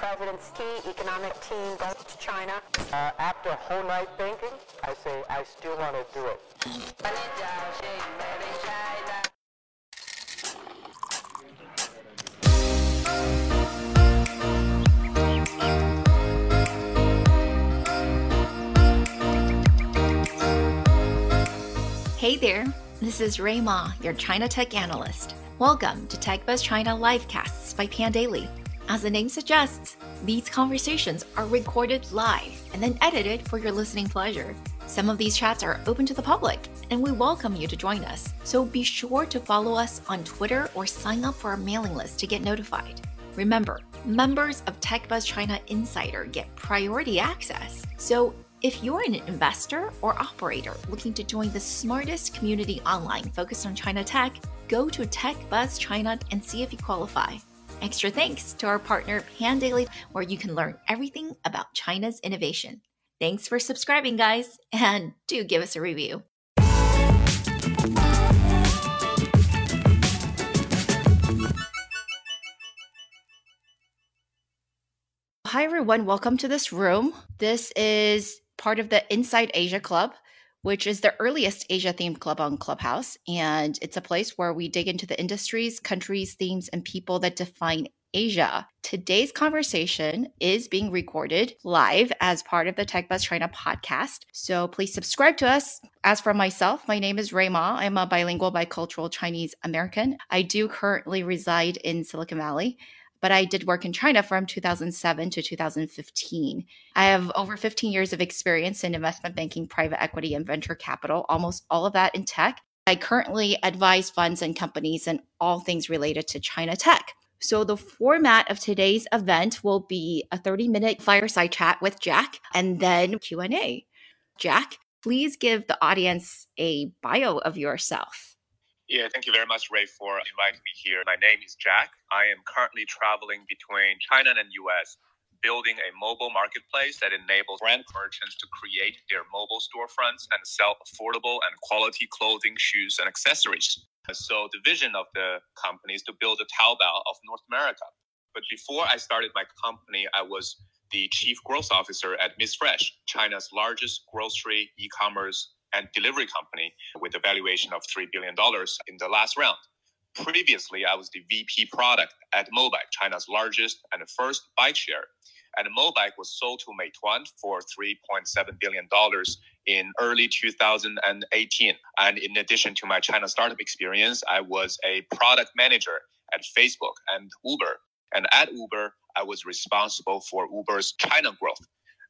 president's key economic team goes to China. Uh, after a whole night thinking, I say I still want to do it. Hey there, this is Rui Ma, your China Tech Analyst. Welcome to TechBuzz China Livecasts by Pandaily. As the name suggests, these conversations are recorded live and then edited for your listening pleasure. Some of these chats are open to the public, and we welcome you to join us. So be sure to follow us on Twitter or sign up for our mailing list to get notified. Remember, members of TechBuzz China Insider get priority access. So if you're an investor or operator looking to join the smartest community online focused on China tech, go to TechBuzz China and see if you qualify. Extra thanks to our partner Pandaily, where you can learn everything about China's innovation. Thanks for subscribing, guys, and do give us a review. Hi, everyone. Welcome to this room. This is part of the Inside Asia Club which is the earliest Asia themed club on Clubhouse. And it's a place where we dig into the industries, countries, themes, and people that define Asia. Today's conversation is being recorded live as part of the TechBuzz China podcast. So please subscribe to us. As for myself, my name is Rui Ma. I'm a bilingual, bicultural Chinese American. I do currently reside in Silicon Valley but I did work in China from 2007 to 2015. I have over 15 years of experience in investment banking, private equity, and venture capital, almost all of that in tech. I currently advise funds and companies and all things related to China tech. So the format of today's event will be a 30-minute fireside chat with Jack and then Q&A. Jack, please give the audience a bio of yourself. Yeah, thank you very much, Ray, for inviting me here. My name is Jack. I am currently traveling between China and US, building a mobile marketplace that enables brand merchants to create their mobile storefronts and sell affordable and quality clothing, shoes, and accessories. So the vision of the company is to build a Taobao of North America. But before I started my company, I was the chief growth officer at MissFresh, China's largest grocery e-commerce and delivery company with a valuation of $3 billion in the last round. Previously, I was the VP product at Mobike, China's largest and first bike share. And Mobike was sold to Meituan for $3.7 billion in early 2018. And in addition to my China startup experience, I was a product manager at Facebook and Uber. And at Uber, I was responsible for Uber's China growth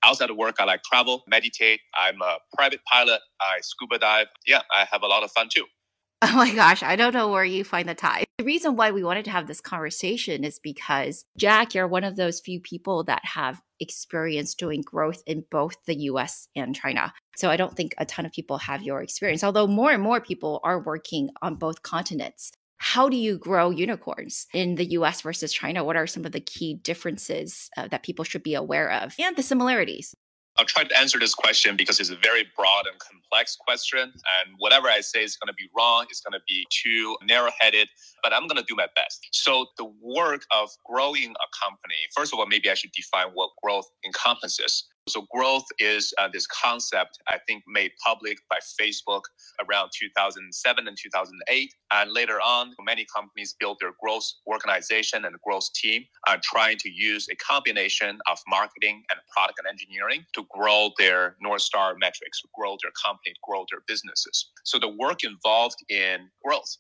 outside of work, I like travel, meditate. I'm a private pilot. I scuba dive. Yeah, I have a lot of fun too. Oh my gosh, I don't know where you find the time. The reason why we wanted to have this conversation is because, Jack, you're one of those few people that have experience doing growth in both the US and China. So I don't think a ton of people have your experience, although more and more people are working on both continents how do you grow unicorns in the US versus China? What are some of the key differences uh, that people should be aware of and the similarities? I'll try to answer this question because it's a very broad and complex question. And whatever I say is going to be wrong, it's going to be too narrow headed, but I'm going to do my best. So, the work of growing a company, first of all, maybe I should define what growth encompasses. So growth is uh, this concept, I think, made public by Facebook around 2007 and 2008. And later on, many companies built their growth organization and growth team, uh, trying to use a combination of marketing and product and engineering to grow their North Star metrics, grow their company, grow their businesses. So the work involved in growth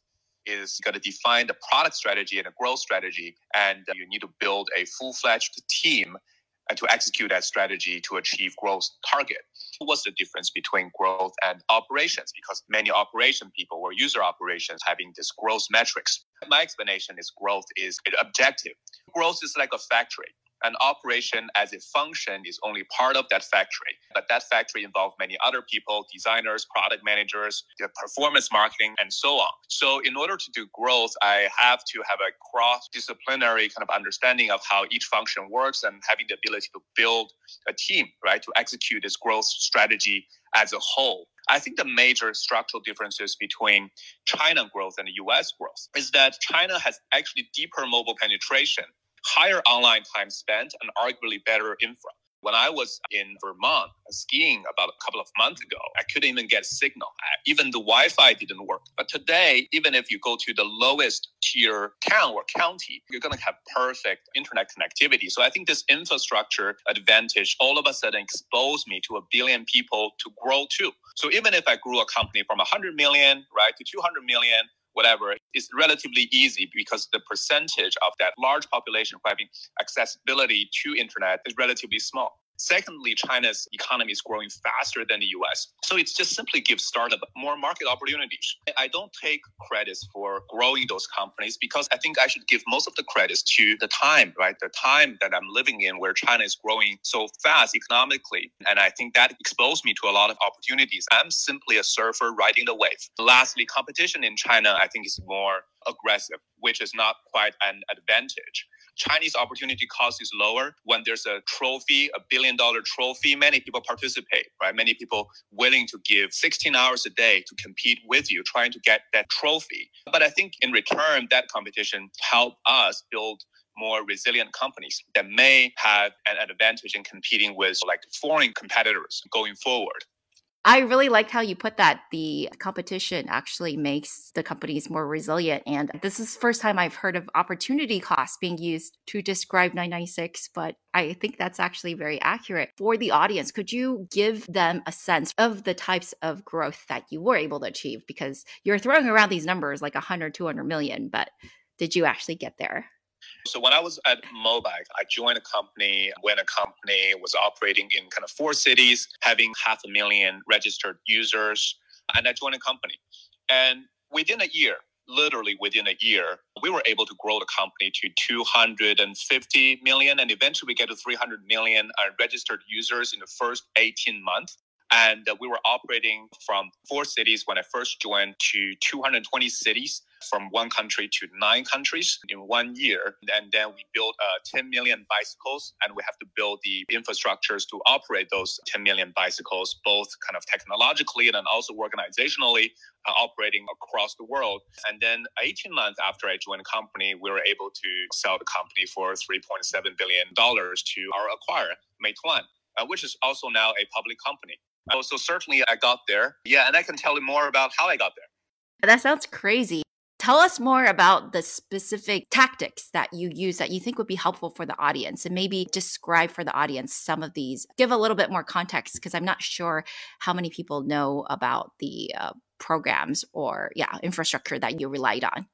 is going to define the product strategy and the growth strategy. And uh, you need to build a full fledged team and to execute that strategy to achieve growth target. What's the difference between growth and operations? Because many operation people or user operations having this growth metrics. My explanation is growth is objective. Growth is like a factory. An operation as a function is only part of that factory, but that factory involved many other people, designers, product managers, performance marketing, and so on. So, in order to do growth, I have to have a cross disciplinary kind of understanding of how each function works and having the ability to build a team, right, to execute this growth strategy as a whole. I think the major structural differences between China growth and the US growth is that China has actually deeper mobile penetration higher online time spent and arguably better infra. When I was in Vermont skiing about a couple of months ago, I couldn't even get signal. Even the Wi-Fi didn't work. But today, even if you go to the lowest tier town or county, you're going to have perfect internet connectivity. So I think this infrastructure advantage all of a sudden exposed me to a billion people to grow too. So even if I grew a company from 100 million, right, to 200 million, whatever is relatively easy because the percentage of that large population who having accessibility to internet is relatively small. Secondly, China's economy is growing faster than the US. So it just simply gives startup more market opportunities. I don't take credits for growing those companies because I think I should give most of the credits to the time, right? The time that I'm living in where China is growing so fast economically. And I think that exposed me to a lot of opportunities. I'm simply a surfer riding the wave. Lastly, competition in China, I think is more aggressive, which is not quite an advantage. Chinese opportunity cost is lower. When there's a trophy, a billion dollar trophy, many people participate, right? Many people willing to give 16 hours a day to compete with you, trying to get that trophy. But I think in return, that competition help us build more resilient companies that may have an advantage in competing with like foreign competitors going forward. I really liked how you put that. The competition actually makes the companies more resilient. And this is the first time I've heard of opportunity cost being used to describe 996, but I think that's actually very accurate. For the audience, could you give them a sense of the types of growth that you were able to achieve? Because you're throwing around these numbers like 100, 200 million, but did you actually get there? So when I was at Mobike, I joined a company when a company was operating in kind of four cities, having half a million registered users, and I joined a company. And within a year, literally within a year, we were able to grow the company to 250 million and eventually we get to 300 million uh, registered users in the first 18 months. And uh, we were operating from four cities when I first joined to 220 cities from one country to nine countries in one year. And then we built uh, 10 million bicycles, and we have to build the infrastructures to operate those 10 million bicycles, both kind of technologically and also organizationally. Uh, operating across the world. And then 18 months after I joined the company, we were able to sell the company for $3.7 billion to our acquirer, Meituan, uh, which is also now a public company. Oh, so certainly I got there. Yeah, and I can tell you more about how I got there. That sounds crazy. Tell us more about the specific tactics that you use that you think would be helpful for the audience and maybe describe for the audience some of these. Give a little bit more context because I'm not sure how many people know about the uh, programs or, yeah, infrastructure that you relied on.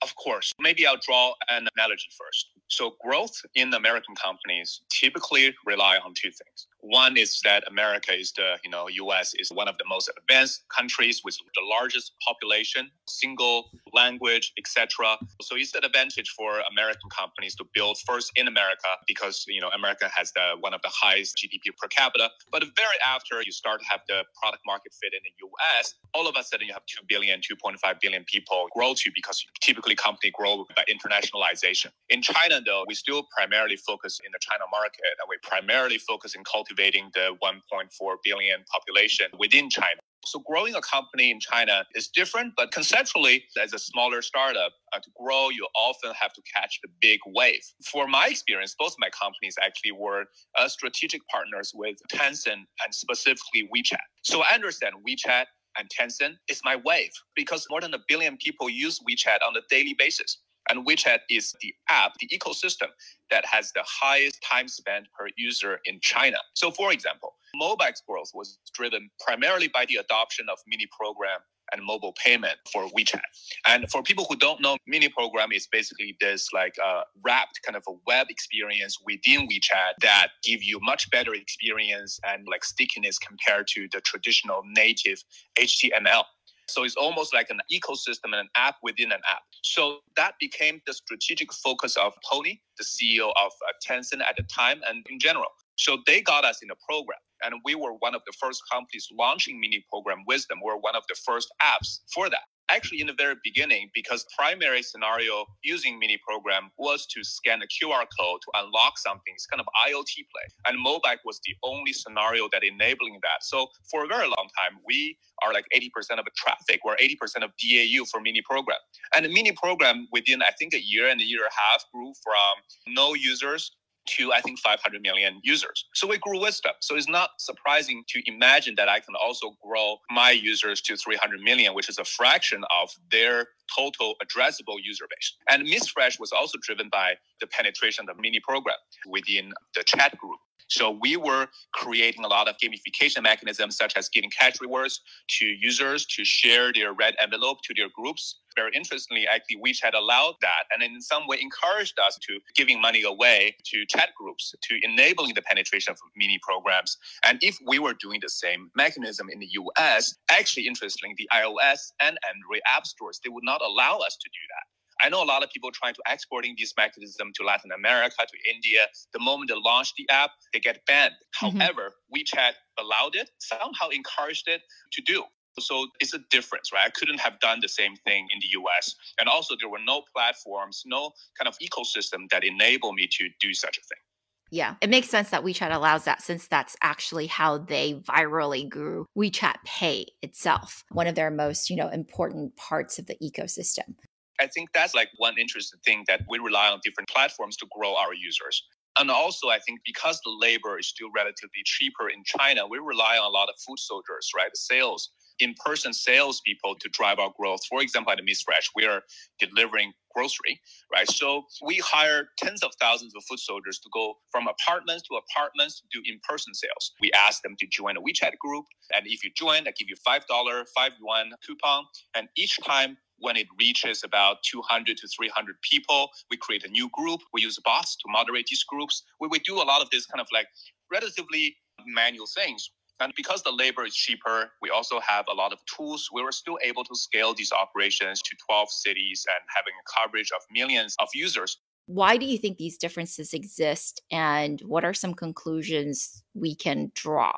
Of course. Maybe I'll draw an analogy first. So, growth in American companies typically rely on two things one is that America is the, you know, US is one of the most advanced countries with the largest population, single language, etc. So it's an advantage for American companies to build first in America because, you know, America has the one of the highest GDP per capita. But very after you start to have the product market fit in the US, all of a sudden you have 2 billion, 2.5 billion people grow to because typically company grow by internationalization. In China though, we still primarily focus in the China market and we primarily focus in cultivating the 1.4 billion population within China. So growing a company in China is different, but conceptually, as a smaller startup, uh, to grow, you often have to catch the big wave. For my experience, both my companies actually were uh, strategic partners with Tencent and specifically WeChat. So I understand WeChat and Tencent is my wave because more than a billion people use WeChat on a daily basis. And WeChat is the app, the ecosystem that has the highest time spent per user in China. So, for example, Mobike's growth was driven primarily by the adoption of mini program and mobile payment for WeChat. And for people who don't know, mini program is basically this like uh, wrapped kind of a web experience within WeChat that give you much better experience and like stickiness compared to the traditional native HTML. So it's almost like an ecosystem and an app within an app. So that became the strategic focus of Tony, the CEO of uh, Tencent at the time, and in general. So they got us in the program. And we were one of the first companies launching mini program with them. We're one of the first apps for that. Actually in the very beginning because primary scenario using mini program was to scan a QR code to unlock something. It's kind of IoT play. And Mobike was the only scenario that enabling that. So for a very long time, we are like 80% of the traffic. We're 80% of DAU for mini program. And the mini program within, I think, a year and a year and a half grew from no users to I think 500 million users. So we grew with them. So it's not surprising to imagine that I can also grow my users to 300 million, which is a fraction of their total addressable user base. And MissFresh was also driven by the penetration of mini program within the chat group. So we were creating a lot of gamification mechanisms, such as giving cash rewards to users to share their red envelope to their groups. Very interestingly, actually, WeChat allowed that and in some way encouraged us to giving money away to chat groups to enabling the penetration of mini programs. And if we were doing the same mechanism in the US, actually, interestingly, the iOS and Android app stores, they would not allow us to do that. I know a lot of people trying to exporting this mechanism to Latin America, to India. The moment they launch the app, they get banned. Mm-hmm. However, WeChat allowed it, somehow encouraged it to do. So it's a difference, right? I couldn't have done the same thing in the US. And also, there were no platforms, no kind of ecosystem that enable me to do such a thing. Yeah, it makes sense that WeChat allows that since that's actually how they virally grew WeChat Pay itself, one of their most, you know, important parts of the ecosystem. I think that's like one interesting thing that we rely on different platforms to grow our users. And also, I think because the labor is still relatively cheaper in China, we rely on a lot of food soldiers, right? Sales, in person sales people to drive our growth. For example, at MissFresh, we are delivering grocery, right? So we hire tens of thousands of food soldiers to go from apartments to apartments to do in person sales. We ask them to join a WeChat group. And if you join, I give you $5, 5 yuan coupon. And each time when it reaches about 200 to 300 people, we create a new group. We use bots to moderate these groups. We, we do a lot of this kind of like relatively manual things. And because the labor is cheaper, we also have a lot of tools. We were still able to scale these operations to 12 cities and having a coverage of millions of users. Why do you think these differences exist? And what are some conclusions we can draw?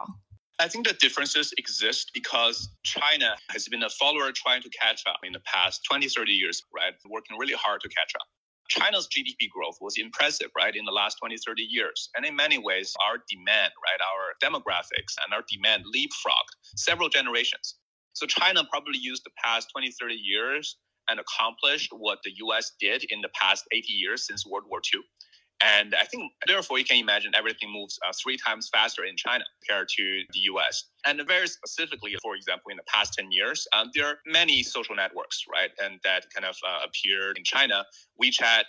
I think the differences exist because China has been a follower trying to catch up in the past 20, 30 years, right? Working really hard to catch up. China's GDP growth was impressive, right, in the last 20, 30 years. And in many ways, our demand, right, our demographics and our demand leapfrogged several generations. So China probably used the past 20, 30 years and accomplished what the US did in the past 80 years since World War II. And I think, therefore, you can imagine everything moves uh, three times faster in China compared to the US. And very specifically, for example, in the past 10 years, um, there are many social networks, right? And that kind of uh, appeared in China. WeChat,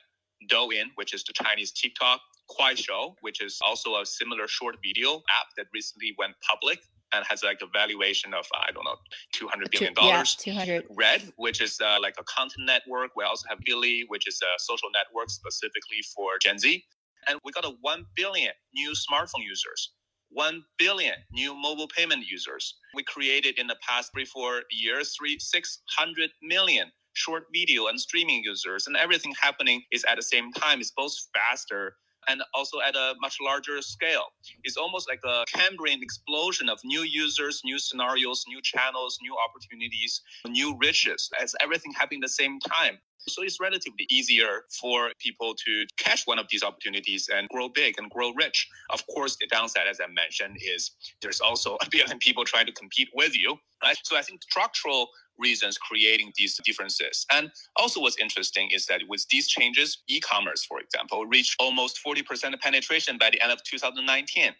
Douyin, which is the Chinese TikTok, Kuaishou, which is also a similar short video app that recently went public and has like a valuation of I don't know two hundred billion dollars. Yeah, two hundred. Red, which is uh, like a content network. We also have Billy, which is a social network specifically for Gen Z, and we got a one billion new smartphone users. 1 billion new mobile payment users. We created in the past three, four years, three, 600 million short video and streaming users. And everything happening is at the same time. It's both faster and also at a much larger scale. It's almost like a Cambrian explosion of new users, new scenarios, new channels, new opportunities, new riches as everything happening at the same time. So it's relatively easier for people to catch one of these opportunities and grow big and grow rich. Of course, the downside, as I mentioned, is there's also a billion people trying to compete with you. Right? So I think structural reasons creating these differences. And also what's interesting is that with these changes, e-commerce, for example, reached almost 40% penetration by the end of 2019.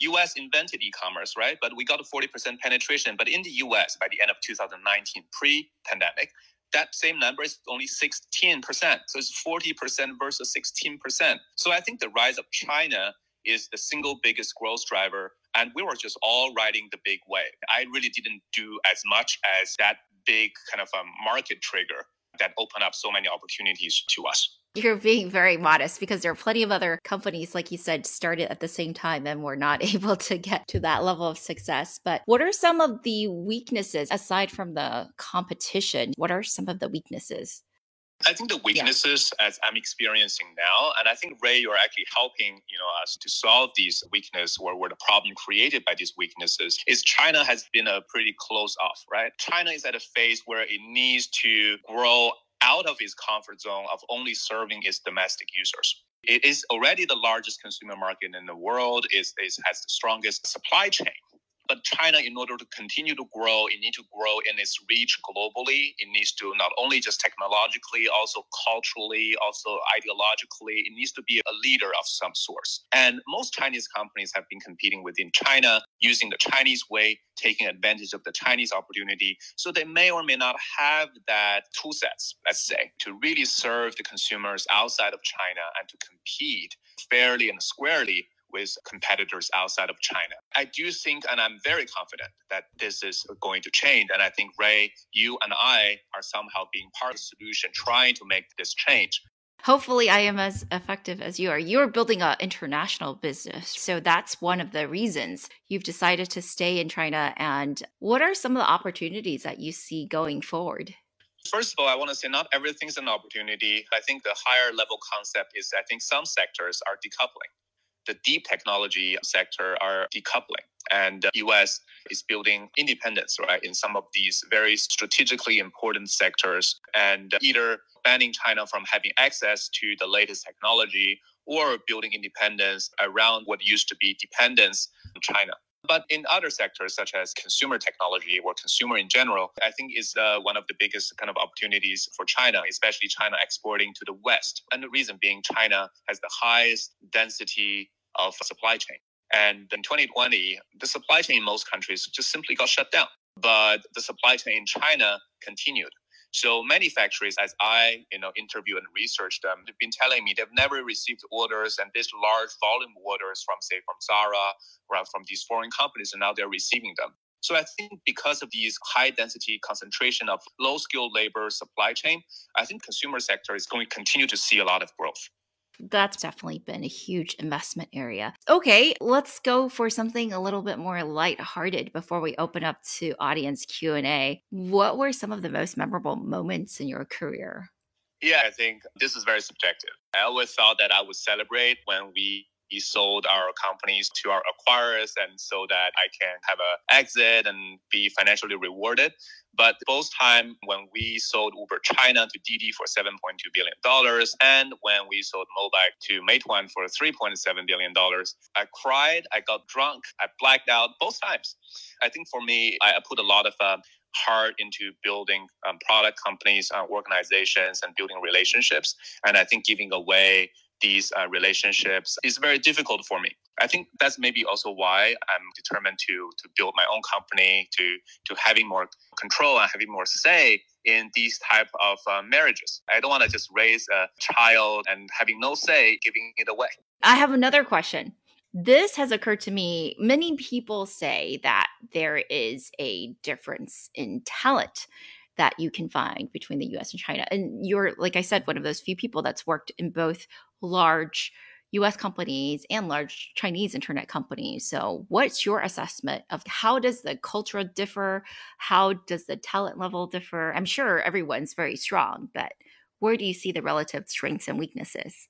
US invented e-commerce, right? But we got a 40% penetration. But in the US, by the end of 2019, pre-pandemic, that same number is only 16%. So it's 40% versus 16%. So I think the rise of China is the single biggest growth driver. And we were just all riding the big wave. I really didn't do as much as that big kind of a market trigger that open up so many opportunities to us. You're being very modest because there are plenty of other companies, like you said, started at the same time and were not able to get to that level of success. But what are some of the weaknesses aside from the competition? What are some of the weaknesses? I think the weaknesses yeah. as I'm experiencing now, and I think Ray, you're actually helping you know us to solve these weaknesses or where the problem created by these weaknesses is China has been a pretty close off, right? China is at a phase where it needs to grow out of its comfort zone of only serving its domestic users. It is already the largest consumer market in the world. It, it has the strongest supply chain. But China, in order to continue to grow, it needs to grow in its reach globally. It needs to not only just technologically, also culturally, also ideologically, it needs to be a leader of some sort. And most Chinese companies have been competing within China using the Chinese way, taking advantage of the Chinese opportunity. So they may or may not have that tool sets, let's say, to really serve the consumers outside of China and to compete fairly and squarely with competitors outside of China. I do think, and I'm very confident that this is going to change. And I think, Ray, you and I are somehow being part of the solution, trying to make this change. Hopefully, I am as effective as you are. You're building an international business. So that's one of the reasons you've decided to stay in China. And what are some of the opportunities that you see going forward? First of all, I want to say not everything's an opportunity. I think the higher level concept is I think some sectors are decoupling the deep technology sector are decoupling and the US is building independence, right, in some of these very strategically important sectors and either banning China from having access to the latest technology or building independence around what used to be dependence on China. But in other sectors, such as consumer technology or consumer in general, I think is uh, one of the biggest kind of opportunities for China, especially China exporting to the West. And the reason being, China has the highest density of supply chain. And in 2020, the supply chain in most countries just simply got shut down. But the supply chain in China continued. So many factories, as I you know interview and research them, they've been telling me they've never received orders and this large volume orders from say from Zara or from these foreign companies, and now they're receiving them. So I think because of these high density concentration of low skilled labor supply chain, I think consumer sector is going to continue to see a lot of growth that's definitely been a huge investment area. Okay, let's go for something a little bit more lighthearted before we open up to audience Q&A. What were some of the most memorable moments in your career? Yeah, I think this is very subjective. I always thought that I would celebrate when we we sold our companies to our acquirers and so that I can have an exit and be financially rewarded. But both time when we sold Uber China to Didi for $7.2 billion and when we sold Mobike to Meituan for $3.7 billion, I cried, I got drunk, I blacked out both times. I think for me, I put a lot of uh, heart into building um, product companies, uh, organizations, and building relationships. And I think giving away these uh, relationships is very difficult for me. I think that's maybe also why I'm determined to to build my own company, to to having more control and having more say in these type of uh, marriages. I don't want to just raise a child and having no say, giving it away. I have another question. This has occurred to me. Many people say that there is a difference in talent that you can find between the US and China. And you're, like I said, one of those few people that's worked in both large US companies and large Chinese internet companies. So, what's your assessment of how does the culture differ? How does the talent level differ? I'm sure everyone's very strong, but where do you see the relative strengths and weaknesses?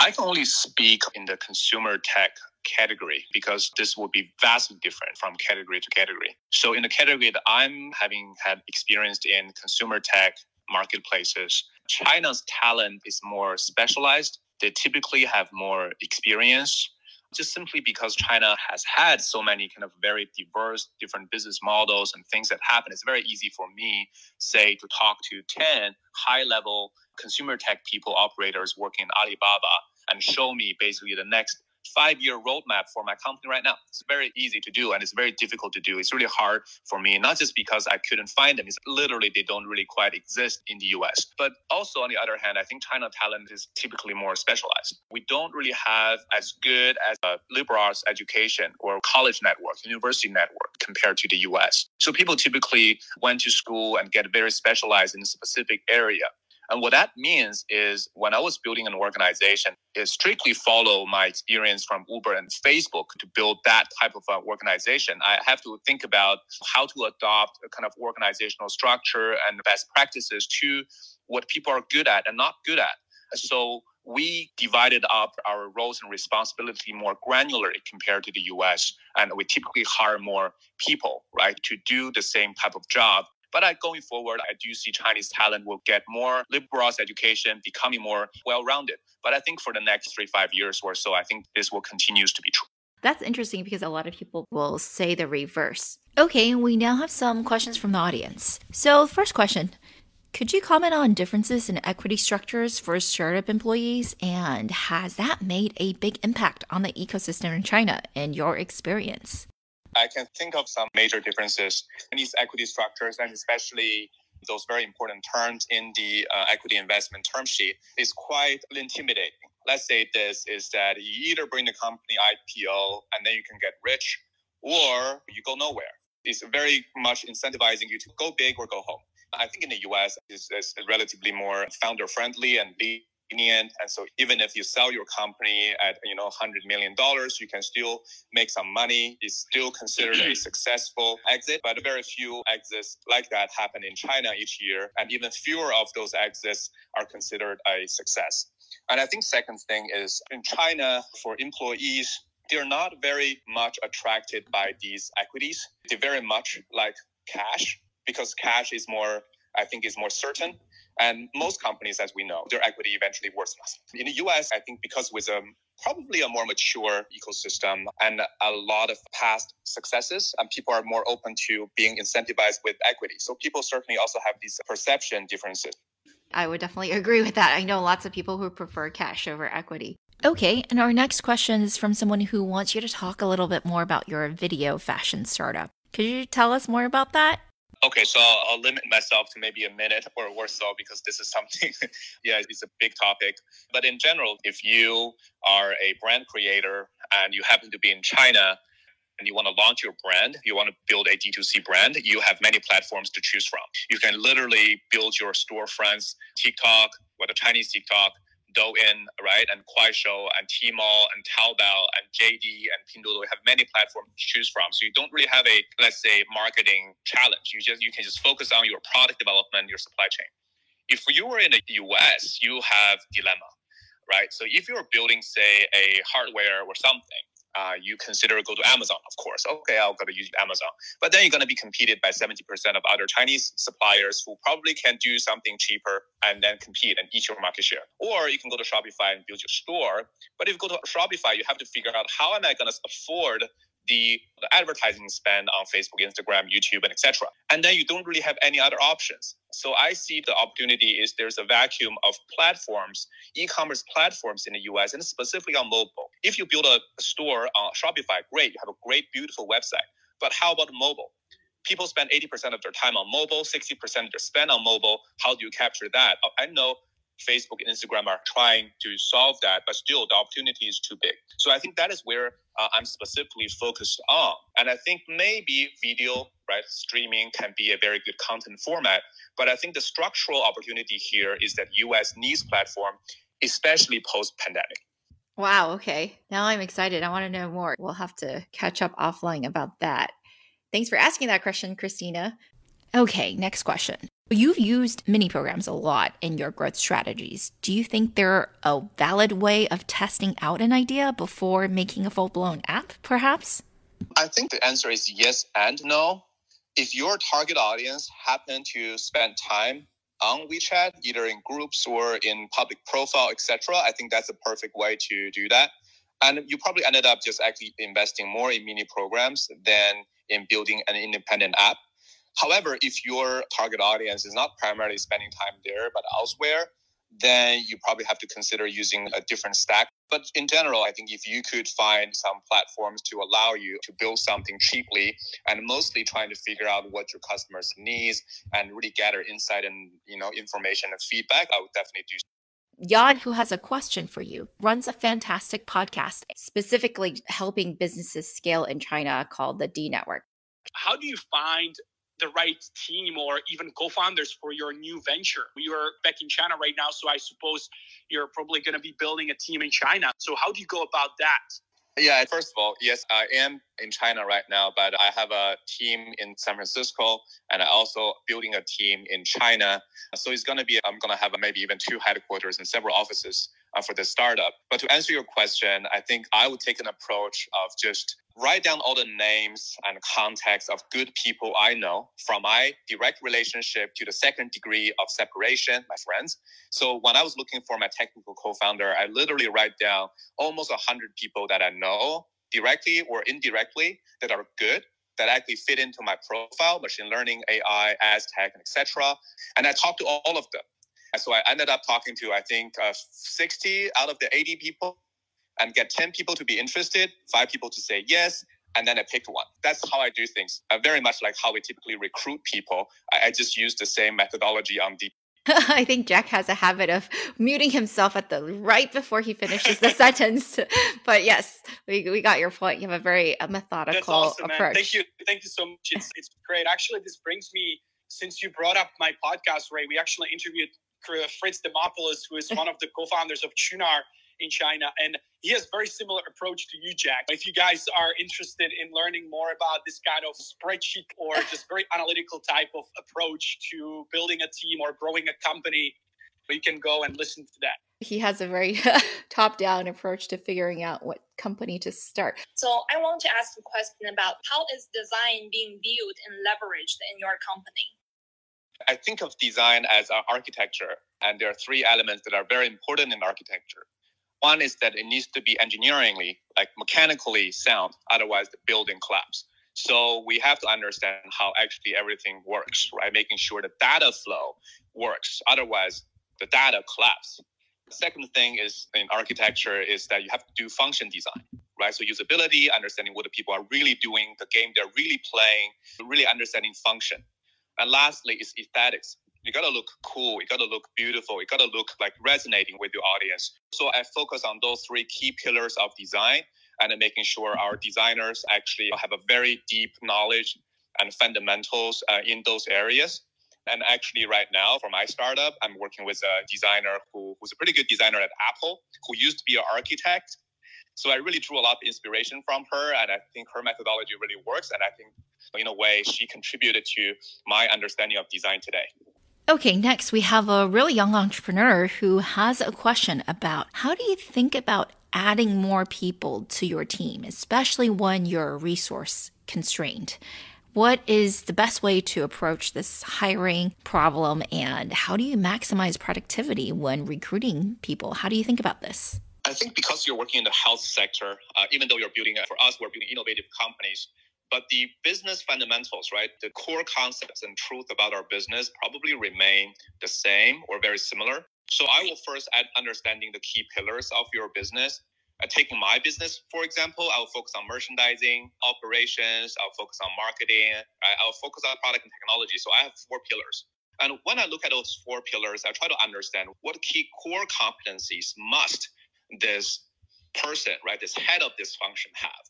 I can only speak in the consumer tech category because this will be vastly different from category to category. So, in the category that I'm having had experienced in consumer tech marketplaces, China's talent is more specialized they typically have more experience just simply because China has had so many kind of very diverse different business models and things that happen. It's very easy for me, say, to talk to 10 high level consumer tech people, operators working in Alibaba, and show me basically the next five year roadmap for my company right now. It's very easy to do and it's very difficult to do. It's really hard for me, not just because I couldn't find them, it's literally they don't really quite exist in the US. But also, on the other hand, I think China talent is typically more specialized. We don't really have as good as a liberal arts education or college network, university network compared to the US. So people typically went to school and get very specialized in a specific area And what that means is when I was building an organization, it strictly follow my experience from Uber and Facebook to build that type of uh, organization. I have to think about how to adopt a kind of organizational structure and best practices to what people are good at and not good at. So we divided up our roles and responsibility more granularly compared to the US. And we typically hire more people, right, to do the same type of job. But uh, going forward, I do see Chinese talent will get more liberal education, becoming more well rounded. But I think for the next three, five years or so, I think this will continue to be true. That's interesting because a lot of people will say the reverse. Okay, we now have some questions from the audience. So, first question Could you comment on differences in equity structures for startup employees? And has that made a big impact on the ecosystem in China in your experience? I can think of some major differences in these equity structures, and especially those very important terms in the uh, equity investment term sheet is quite intimidating. Let's say this is that you either bring the company IPO and then you can get rich, or you go nowhere. It's very much incentivizing you to go big or go home. I think in the US, it's relatively more founder friendly and convenient. And so even if you sell your company at, you know, $100 million, you can still make some money. It's still considered a mm-hmm. successful exit, but very few exits like that happen in China each year. And even fewer of those exits are considered a success. And I think second thing is in China for employees, they're not very much attracted by these equities. They very much like cash because cash is more, I think, is more certain and most companies, as we know, their equity eventually worth less. In the US, I think because with a probably a more mature ecosystem and a lot of past successes, and people are more open to being incentivized with equity. So people certainly also have these perception differences. I would definitely agree with that. I know lots of people who prefer cash over equity. Okay, and our next question is from someone who wants you to talk a little bit more about your video fashion startup. Could you tell us more about that? Okay, so I'll, I'll, limit myself to maybe a minute or, or so because this is something, yeah, it's a big topic. But in general, if you are a brand creator and you happen to be in China and you want to launch your brand, you want to build a D2C brand, you have many platforms to choose from. You can literally build your storefronts, TikTok, whether Chinese TikTok, Douyin, right, and Kuaishou, and Tmall, and Taobao, and JD, and Pinduoduo. We have many platforms to choose from. So you don't really have a, let's say, marketing challenge. You just you can just focus on your product development, your supply chain. If you were in the US, you have dilemma, right? So if you're building, say, a hardware or something, uh, you consider go to Amazon, of course. Okay, I'll go to use Amazon. But then you're going to be competed by 70% of other Chinese suppliers who probably can do something cheaper and then compete and eat your market share. Or you can go to Shopify and build your store. But if you go to Shopify, you have to figure out how am I going to afford the, the advertising spend on Facebook, Instagram, YouTube, and etc. And then you don't really have any other options. So I see the opportunity is there's a vacuum of platforms, e-commerce platforms in the US, and specifically on mobile. If you build a store on Shopify, great, you have a great, beautiful website. But how about mobile? People spend 80% of their time on mobile, 60% of their spend on mobile. How do you capture that? I know Facebook and Instagram are trying to solve that, but still the opportunity is too big. So I think that is where uh, I'm specifically focused on. And I think maybe video, right, streaming can be a very good content format. But I think the structural opportunity here is that US needs platform, especially post pandemic. Wow. Okay. Now I'm excited. I want to know more. We'll have to catch up offline about that. Thanks for asking that question, Christina. Okay, next question. You've used mini programs a lot in your growth strategies. Do you think they're a valid way of testing out an idea before making a full blown app, perhaps? I think the answer is yes and no. If your target audience happen to spend time on WeChat, either in groups or in public profile, etc., I think that's a perfect way to do that. And you probably ended up just actually investing more in mini programs than in building an independent app However, if your target audience is not primarily spending time there but elsewhere, then you probably have to consider using a different stack. But in general, I think if you could find some platforms to allow you to build something cheaply and mostly trying to figure out what your customers needs and really gather insight and you know information and feedback, I would definitely do. Jan, who has a question for you, runs a fantastic podcast specifically helping businesses scale in China called the D Network. How do you find the right team or even co-founders for your new venture? You're back in China right now, so I suppose you're probably going to be building a team in China. So how do you go about that? Yeah, first of all, yes, I am in China right now, but I have a team in San Francisco and I also building a team in China. So it's going to be, I'm going to have maybe even two headquarters and several offices uh, for the startup. But to answer your question, I think I would take an approach of just write down all the names and contacts of good people I know from my direct relationship to the second degree of separation, my friends. So when I was looking for my technical co-founder, I literally write down almost 100 people that I know directly or indirectly that are good that actually fit into my profile, machine learning, AI, ad tech, and etc. And I talk to all of them. And so I ended up talking to, I think, uh, 60 out of the 80 people and get 10 people to be interested, five people to say yes, and then I picked one. That's how I do things. Uh, very much like how we typically recruit people. I, I just use the same methodology on deep. I think Jack has a habit of muting himself at the right before he finishes the sentence. But yes, we, we got your point. You have a very uh, methodical awesome, approach. Man. Thank you. Thank you so much. It's, it's great. Actually, this brings me, since you brought up my podcast, Ray, we actually interviewed Fritz Demopoulos, who is one of the co-founders of Qunar in China, and he has very similar approach to you, Jack. If you guys are interested in learning more about this kind of spreadsheet or just very analytical type of approach to building a team or growing a company, you can go and listen to that. He has a very top-down approach to figuring out what company to start. So I want to ask a question about how is design being viewed and leveraged in your company? I think of design as an architecture, and there are three elements that are very important in architecture. One is that it needs to be engineeringly, like mechanically sound, otherwise the building collapses. So we have to understand how actually everything works, right? Making sure the data flow works, otherwise the data collapse. The second thing is in architecture is that you have to do function design, right? So usability, understanding what the people are really doing, the game they're really playing, really understanding function. And lastly is aesthetics. You gotta look cool, you gotta look beautiful, you gotta look like resonating with your audience. So I focus on those three key pillars of design and making sure our designers actually have a very deep knowledge and fundamentals uh, in those areas. And actually, right now, for my startup, I'm working with a designer who, who's a pretty good designer at Apple, who used to be an architect. So I really drew a lot of inspiration from her, and I think her methodology really works. And I think in a way, she contributed to my understanding of design today. Okay, next we have a really young entrepreneur who has a question about how do you think about adding more people to your team, especially when you're resource constrained? What is the best way to approach this hiring problem and how do you maximize productivity when recruiting people? How do you think about this? I think because you're working in the health sector, uh, even though you're building, for us, we're building innovative companies, but the business fundamentals, right? The core concepts and truth about our business probably remain the same or very similar. So I will first add understanding the key pillars of your business. Uh, taking my business, for example, I'll focus on merchandising, operations, I'll focus on marketing, I'll focus on product and technology. So I have four pillars. And when I look at those four pillars, I try to understand what key core competencies must this person, right, this head of this function have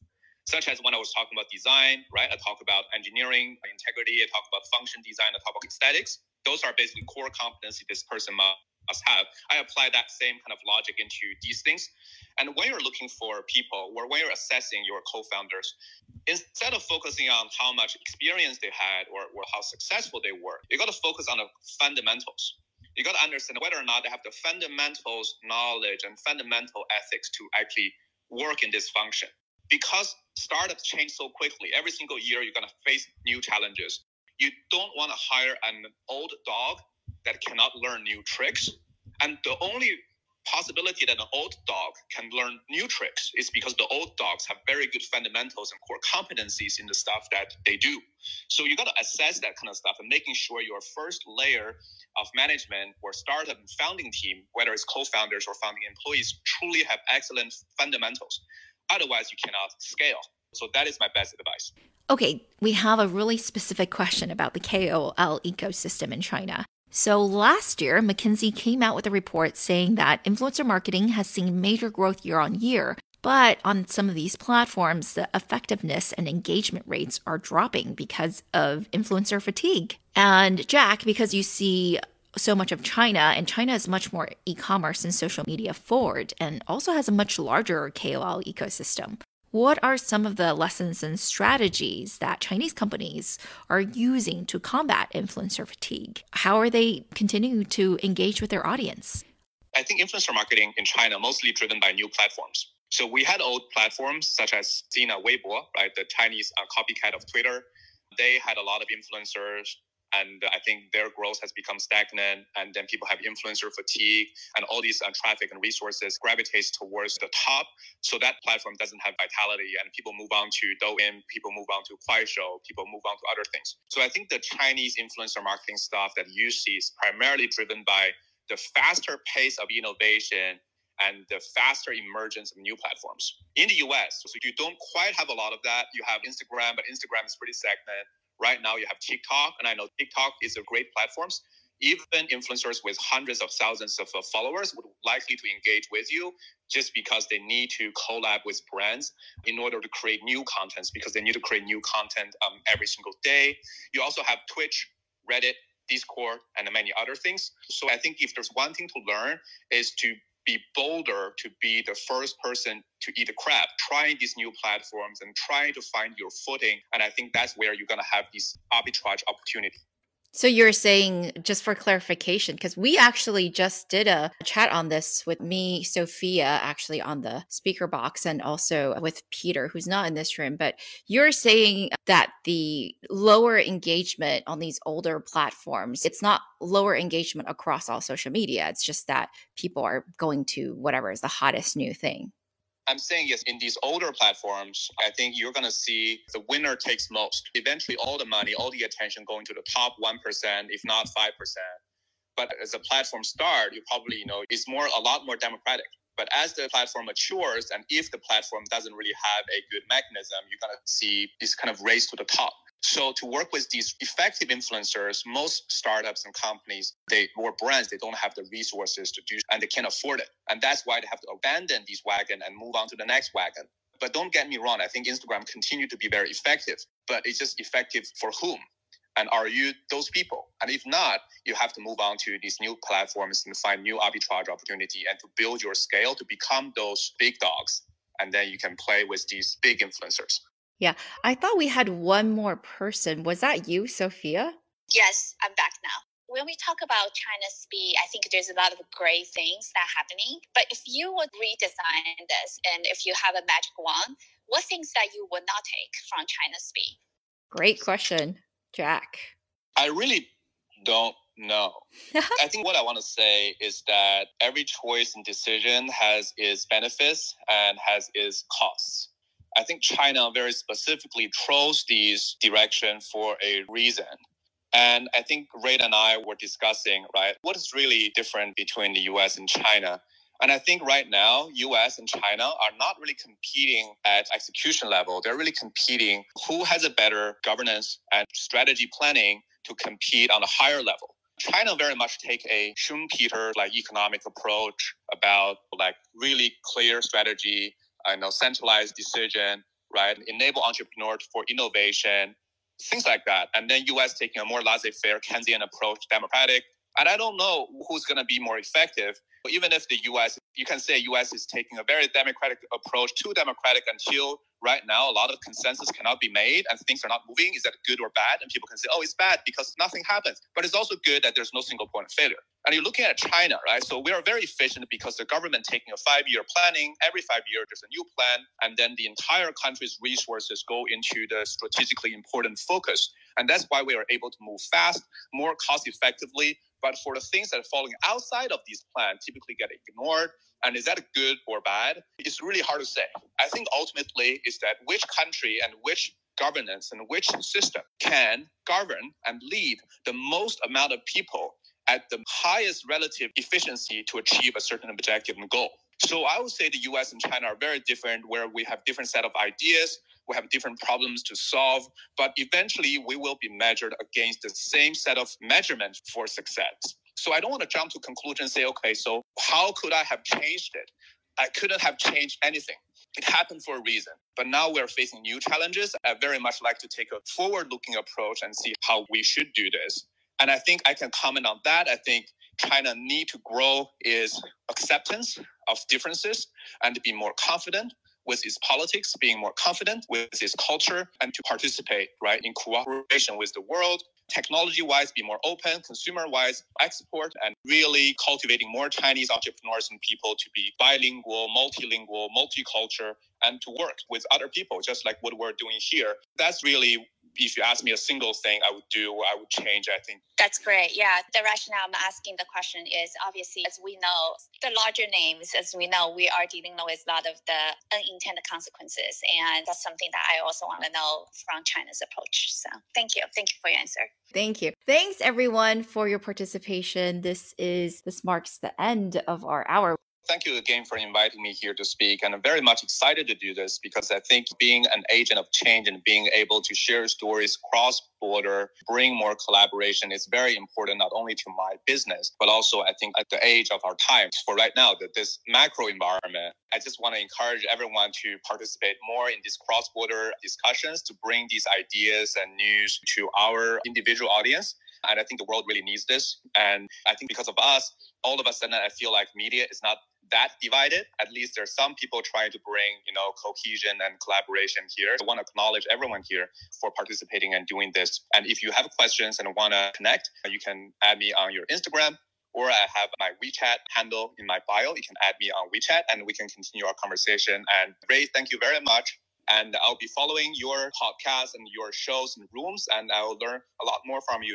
such as when I was talking about design, right? I talk about engineering, integrity, I talk about function design, I talk about aesthetics. Those are basically core competency this person must have. I apply that same kind of logic into these things. And when you're looking for people or when you're assessing your co-founders, instead of focusing on how much experience they had or, or how successful they were, you got to focus on the fundamentals. You got to understand whether or not they have the fundamentals knowledge and fundamental ethics to actually work in this function because startups change so quickly, every single year you're going to face new challenges. You don't want to hire an old dog that cannot learn new tricks. And the only possibility that an old dog can learn new tricks is because the old dogs have very good fundamentals and core competencies in the stuff that they do. So you got to assess that kind of stuff and making sure your first layer of management or startup founding team, whether it's co-founders or founding employees, truly have excellent fundamentals. Otherwise, you cannot scale. So that is my best advice. Okay, we have a really specific question about the KOL ecosystem in China. So last year, McKinsey came out with a report saying that influencer marketing has seen major growth year on year, But on some of these platforms, the effectiveness and engagement rates are dropping because of influencer fatigue. And Jack, because you see so much of China, and China is much more e commerce and social media forward and also has a much larger KOL ecosystem. What are some of the lessons and strategies that Chinese companies are using to combat influencer fatigue? How are they continuing to engage with their audience? I think influencer marketing in China mostly driven by new platforms. So we had old platforms such as Sina Weibo, right, the Chinese uh, copycat of Twitter. They had a lot of influencers and I think their growth has become stagnant. And then people have influencer fatigue, and all these uh, traffic and resources gravitates towards the top. So that platform doesn't have vitality, and people move on to Douyin, people move on to Kuaishou, people move on to other things. So I think the Chinese influencer marketing stuff that you see is primarily driven by the faster pace of innovation and the faster emergence of new platforms. In the US, so you don't quite have a lot of that. You have Instagram, but Instagram is pretty stagnant. Right now, you have TikTok, and I know TikTok is a great platform. Even influencers with hundreds of thousands of uh, followers would likely to engage with you just because they need to collab with brands in order to create new contents because they need to create new content um, every single day. You also have Twitch, Reddit, Discord, and many other things. So I think if there's one thing to learn is to be bolder to be the first person to eat a crab, trying these new platforms and trying to find your footing. And I think that's where you're going to have this arbitrage opportunity. So you're saying, just for clarification, because we actually just did a chat on this with me, Sophia, actually on the speaker box, and also with Peter, who's not in this room. But you're saying that the lower engagement on these older platforms, it's not lower engagement across all social media. It's just that people are going to whatever is the hottest new thing. I'm saying yes, in these older platforms, I think you're going to see the winner takes most. Eventually, all the money, all the attention going to the top 1%, if not 5%. But as a platform start, you probably, you know, it's more, a lot more democratic. But as the platform matures, and if the platform doesn't really have a good mechanism, you're going to see this kind of race to the top. So to work with these effective influencers, most startups and companies, they or brands, they don't have the resources to do, and they can't afford it. And that's why they have to abandon these wagon and move on to the next wagon. But don't get me wrong, I think Instagram continue to be very effective, but it's just effective for whom? And are you those people? And if not, you have to move on to these new platforms and find new arbitrage opportunity and to build your scale to become those big dogs. And then you can play with these big influencers. Yeah. I thought we had one more person. Was that you, Sophia? Yes, I'm back now. When we talk about China's speed, I think there's a lot of great things that are happening. But if you would redesign this and if you have a magic wand, what things that you would not take from China's speed? Great question, Jack. I really don't know. I think what I want to say is that every choice and decision has its benefits and has its costs. I think China very specifically chose this direction for a reason. And I think Rui and I were discussing, right, what is really different between the US and China? And I think right now, US and China are not really competing at execution level. They're really competing who has a better governance and strategy planning to compete on a higher level. China very much take a Schumpeter like economic approach about like really clear strategy, I know centralized decision, right? Enable entrepreneurs for innovation, things like that. And then US taking a more laissez-faire Keynesian approach, democratic. And I don't know who's going to be more effective. But even if the US, you can say US is taking a very democratic approach, too democratic until right now a lot of consensus cannot be made and things are not moving. Is that good or bad? And people can say, oh, it's bad because nothing happens. But it's also good that there's no single point of failure. And you're looking at China, right? So we are very efficient because the government taking a five-year planning. Every five years, there's a new plan, and then the entire country's resources go into the strategically important focus. And that's why we are able to move fast, more cost effectively. But for the things that are falling outside of these plans, typically get ignored. And is that good or bad? It's really hard to say. I think ultimately is that which country and which governance and which system can govern and lead the most amount of people at the highest relative efficiency to achieve a certain objective and goal. So I would say the US and China are very different, where we have different set of ideas, we have different problems to solve, but eventually we will be measured against the same set of measurements for success. So I don't want to jump to conclusion and say, okay, so how could I have changed it? I couldn't have changed anything. it happened for a reason. But now we're facing new challenges. I very much like to take a forward looking approach and see how we should do this. And I think I can comment on that. I think China need to grow is acceptance of differences and to be more confident with its politics, being more confident with its culture, and to participate right in cooperation with the world. Technology wise, be more open, consumer wise, export, and really cultivating more Chinese entrepreneurs and people to be bilingual, multilingual, multicultural, and to work with other people, just like what we're doing here. That's really if you ask me a single thing I would do, I would change, I think. That's great. Yeah. The rationale I'm asking the question is obviously, as we know, the larger names, as we know, we are dealing with a lot of the unintended consequences. And that's something that I also want to know from China's approach. So thank you. Thank you for your answer. Thank you. Thanks everyone for your participation. This is this marks the end of our hour thank you again for inviting me here to speak. And I'm very much excited to do this because I think being an agent of change and being able to share stories cross border, bring more collaboration is very important, not only to my business, but also I think at the age of our times for right now, that this macro environment, I just want to encourage everyone to participate more in these cross border discussions to bring these ideas and news to our individual audience. And I think the world really needs this. And I think because of us, all of a sudden, I feel like media is not that divided. At least there's some people trying to bring, you know, cohesion and collaboration here. I want to acknowledge everyone here for participating and doing this. And if you have questions and want to connect, you can add me on your Instagram or I have my WeChat handle in my bio. You can add me on WeChat and we can continue our conversation. And Rui, thank you very much. And I'll be following your podcast and your shows and rooms, and I will learn a lot more from you.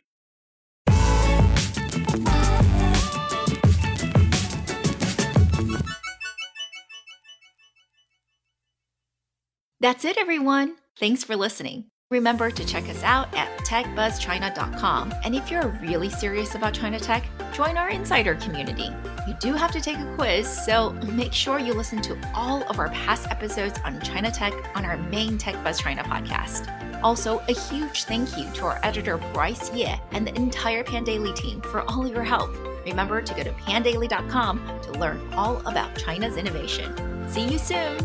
That's it, everyone. Thanks for listening. Remember to check us out at techbuzzchina.com. And if you're really serious about China tech, join our insider community. You do have to take a quiz, so make sure you listen to all of our past episodes on China tech on our main Tech Buzz China podcast. Also, a huge thank you to our editor Bryce Ye and the entire Pandaily team for all your help. Remember to go to pandaily.com to learn all about China's innovation. See you soon!